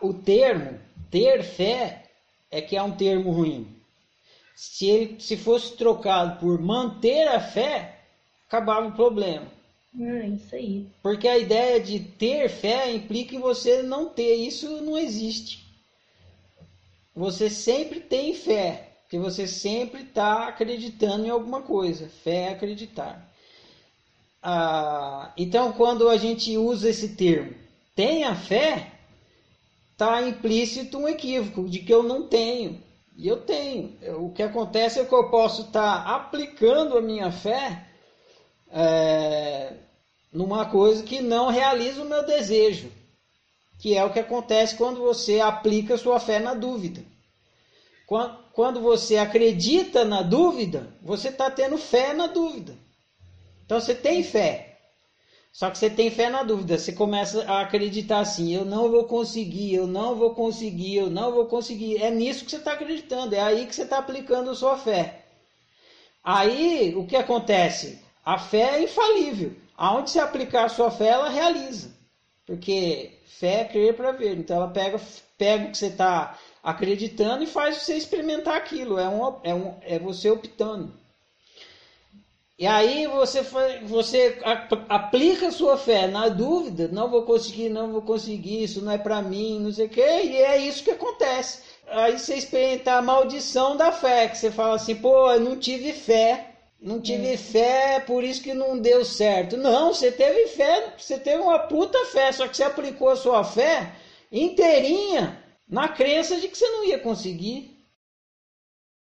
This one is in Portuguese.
O termo ter fé é que é um termo ruim. Se ele se fosse trocado por manter a fé, acabava o problema. Ah, isso aí. Porque a ideia de ter fé implica em você não ter, isso não existe. Você sempre tem fé, porque você sempre está acreditando em alguma coisa. Fé é acreditar. Ah, então, quando a gente usa esse termo, tenha fé, está implícito um equívoco de que eu não tenho. E eu tenho. O que acontece é que eu posso estar tá aplicando a minha fé é, numa coisa que não realiza o meu desejo, que é o que acontece quando você aplica sua fé na dúvida. Quando você acredita na dúvida, você está tendo fé na dúvida. Então você tem fé. Só que você tem fé na dúvida. Você começa a acreditar assim: eu não vou conseguir, eu não vou conseguir, eu não vou conseguir. É nisso que você está acreditando. É aí que você está aplicando a sua fé. Aí o que acontece? A fé é infalível. Aonde você aplicar a sua fé, ela realiza. Porque fé é crer para ver. Então ela pega, pega o que você está acreditando e faz você experimentar aquilo. É, um, é, um, é você optando. E aí você, você aplica sua fé na dúvida, não vou conseguir, não vou conseguir, isso não é para mim, não sei o quê, e é isso que acontece. Aí você experimenta a maldição da fé, que você fala assim, pô, eu não tive fé, não tive é. fé, por isso que não deu certo. Não, você teve fé, você teve uma puta fé, só que você aplicou a sua fé inteirinha na crença de que você não ia conseguir.